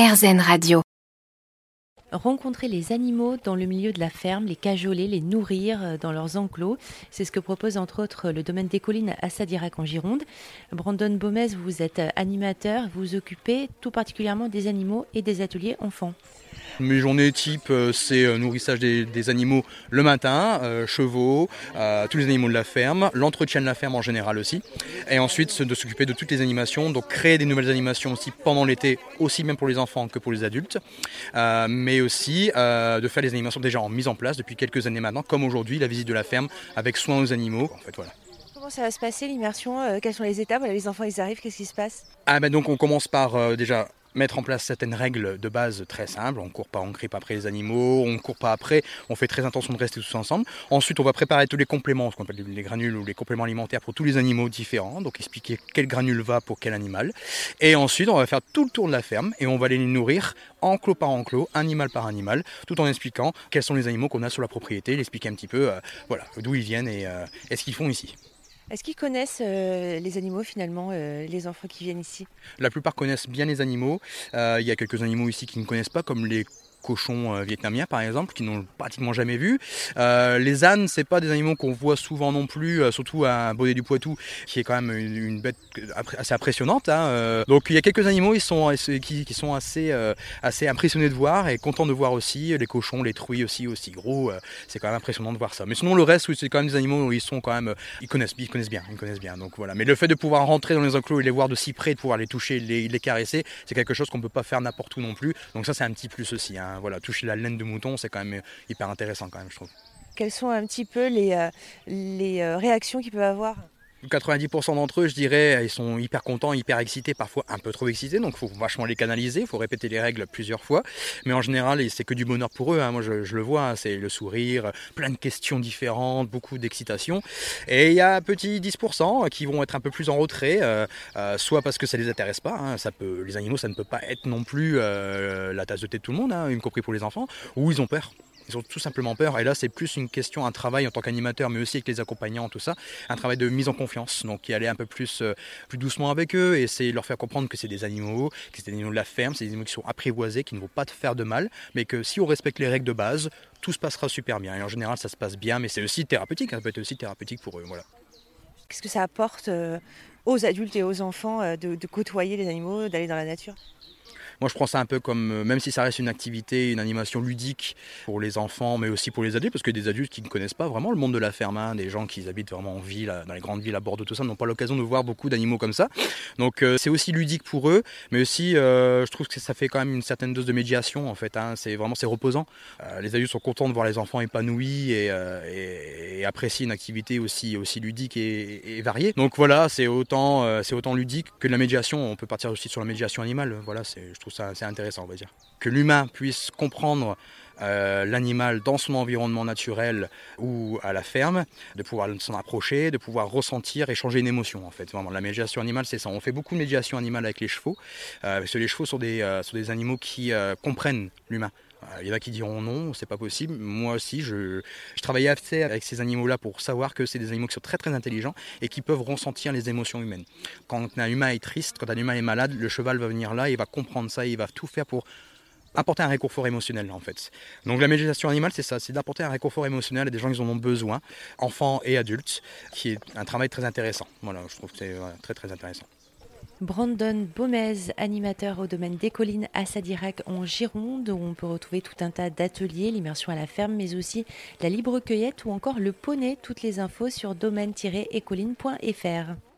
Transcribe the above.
RZN Radio. Rencontrer les animaux dans le milieu de la ferme, les cajoler, les nourrir euh, dans leurs enclos. C'est ce que propose entre autres le domaine des collines à Sadirac en Gironde. Brandon Bomez, vous êtes animateur, vous vous occupez tout particulièrement des animaux et des ateliers enfants. Mes journées type, euh, c'est euh, nourrissage des, animaux le matin, euh, chevaux, tous les animaux de la ferme, l'entretien de la ferme en général aussi. Et ensuite, de s'occuper de toutes les animations, donc créer des nouvelles animations aussi pendant l'été, aussi bien pour les enfants que pour les adultes. mais aussi de faire des animations déjà en mise en place depuis quelques années maintenant, comme aujourd'hui, la visite de la ferme avec soin aux animaux. En fait, voilà. Comment ça va se passer l'immersion Quelles sont les étapes Les enfants, ils arrivent, qu'est-ce qui se passe? Ah ben donc on commence par déjà mettre en place certaines règles de base très simples. On ne court pas, on ne après les animaux, on ne court pas après, on fait très attention de rester tous ensemble. Ensuite, on va préparer tous les compléments, ce qu'on appelle les granules ou les compléments alimentaires pour tous les animaux différents. Donc expliquer quel granule va pour quel animal. Et ensuite, on va faire tout le tour de la ferme et on va les nourrir enclos par enclos, animal par animal, tout en expliquant quels sont les animaux qu'on a sur la propriété, l'expliquer un petit peu euh, voilà, d'où ils viennent et, euh, et ce qu'ils font ici. Est-ce qu'ils connaissent euh, les animaux finalement, euh, les enfants qui viennent ici? La plupart connaissent bien les animaux. Euh, il y a quelques animaux ici qui ne connaissent pas, comme les cochons euh, vietnamiens par exemple, qui n'ont pratiquement jamais vu. Euh, les ânes, c'est pas des animaux qu'on voit souvent non plus, euh, surtout à Baudet du Poitou, qui est quand même une, bête assez impressionnante. Hein, donc il y a quelques animaux ils sont, qui, sont assez, assez impressionnés de voir et contents de voir aussi les cochons, les truies aussi aussi gros. c'est quand même impressionnant de voir ça. Mais sinon le reste, c'est quand même des animaux où ils sont quand même, ils connaissent, ils connaissent bien, ils connaissent bien. Donc voilà. Mais le fait de pouvoir rentrer dans les enclos et les voir de si près, de pouvoir les toucher, les, les caresser, c'est quelque chose qu'on peut pas faire n'importe où non plus. Donc ça c'est un petit plus aussi. Hein voilà, toucher la laine de mouton, c'est quand même hyper intéressant quand même, je trouve. Quelles sont un petit peu les, euh, les euh, réactions qu'ils peuvent avoir? 90% d'entre eux, je dirais, ils sont hyper contents, hyper excités, parfois un peu trop excités, donc il faut vachement les canaliser, il faut répéter les règles plusieurs fois. Mais en général, c'est que du bonheur pour eux, hein. moi je, le vois, hein. c'est le sourire, plein de questions différentes, beaucoup d'excitation. Et il y a un petit 10% qui vont être un peu plus en retrait, euh, euh, soit parce que ça les intéresse pas, hein. ça peut, les animaux ça ne peut pas être non plus euh, la tasse de thé de tout le monde, y compris pour les enfants, ou ils ont peur. Ils ont tout simplement peur. Et là, c'est plus une question, un travail en tant qu'animateur, mais aussi avec les accompagnants, tout ça, un travail de mise en confiance. Donc, y aller un peu plus, euh, plus doucement avec eux et essayer de leur faire comprendre que c'est des animaux, que c'est des animaux de la ferme, c'est des animaux qui sont apprivoisés, qui ne vont pas te faire de mal, mais que si on respecte les règles de base, tout se passera super bien. Et en général, ça se passe bien, mais c'est aussi thérapeutique. Hein. ça peut être aussi thérapeutique pour eux. Voilà. Qu'est-ce que ça apporte euh, aux adultes et aux enfants euh, de côtoyer les animaux, d'aller dans la nature? Moi, je prends ça un peu comme, euh, même si ça reste une activité, une animation ludique pour les enfants, mais aussi pour les adultes, parce que des adultes qui ne connaissent pas vraiment le monde de la ferme, hein, des gens qui habitent vraiment en ville, dans les grandes villes à Bordeaux, tout ça, n'ont pas l'occasion de voir beaucoup d'animaux comme ça. Donc, euh, c'est aussi ludique pour eux, mais aussi, euh, je trouve que ça fait quand même une certaine dose de médiation, en fait. Hein. c'est vraiment, c'est reposant. les adultes sont contents de voir les enfants épanouis et, et, apprécient une activité aussi, aussi ludique et, variée. Donc voilà, c'est autant, c'est autant ludique que de la médiation. On peut partir aussi sur la médiation animale. Voilà, c'est, je trouve ça c'est intéressant, on va dire. Que l'humain puisse comprendre euh, l'animal dans son environnement naturel ou à la ferme, de pouvoir s'en approcher, de pouvoir ressentir et changer une émotion en fait. Vraiment, la médiation animale, c'est ça. On fait beaucoup de médiation animale avec les chevaux, euh, parce que les chevaux sont des, euh, sont des animaux qui comprennent l'humain. Il y en a qui diront non, c'est pas possible. Moi aussi, je, je travaillais assez avec ces animaux-là pour savoir que c'est des animaux qui sont très très intelligents et qui peuvent ressentir les émotions humaines. Quand un humain est triste, quand un humain est malade, le cheval va venir là, il va comprendre ça, il va tout faire pour apporter un réconfort émotionnel en fait. Donc la méditation animale c'est ça, c'est d'apporter un réconfort émotionnel à des gens qui en ont besoin, enfants et adultes, qui est un travail très intéressant. Voilà, je trouve que c'est très très intéressant. Brandon Baumez, animateur au domaine des collines à Sadirac en Gironde, où on peut retrouver tout un tas d'ateliers, l'immersion à la ferme, mais aussi la libre cueillette ou encore le poney. Toutes les infos sur domaine-écoline.fr.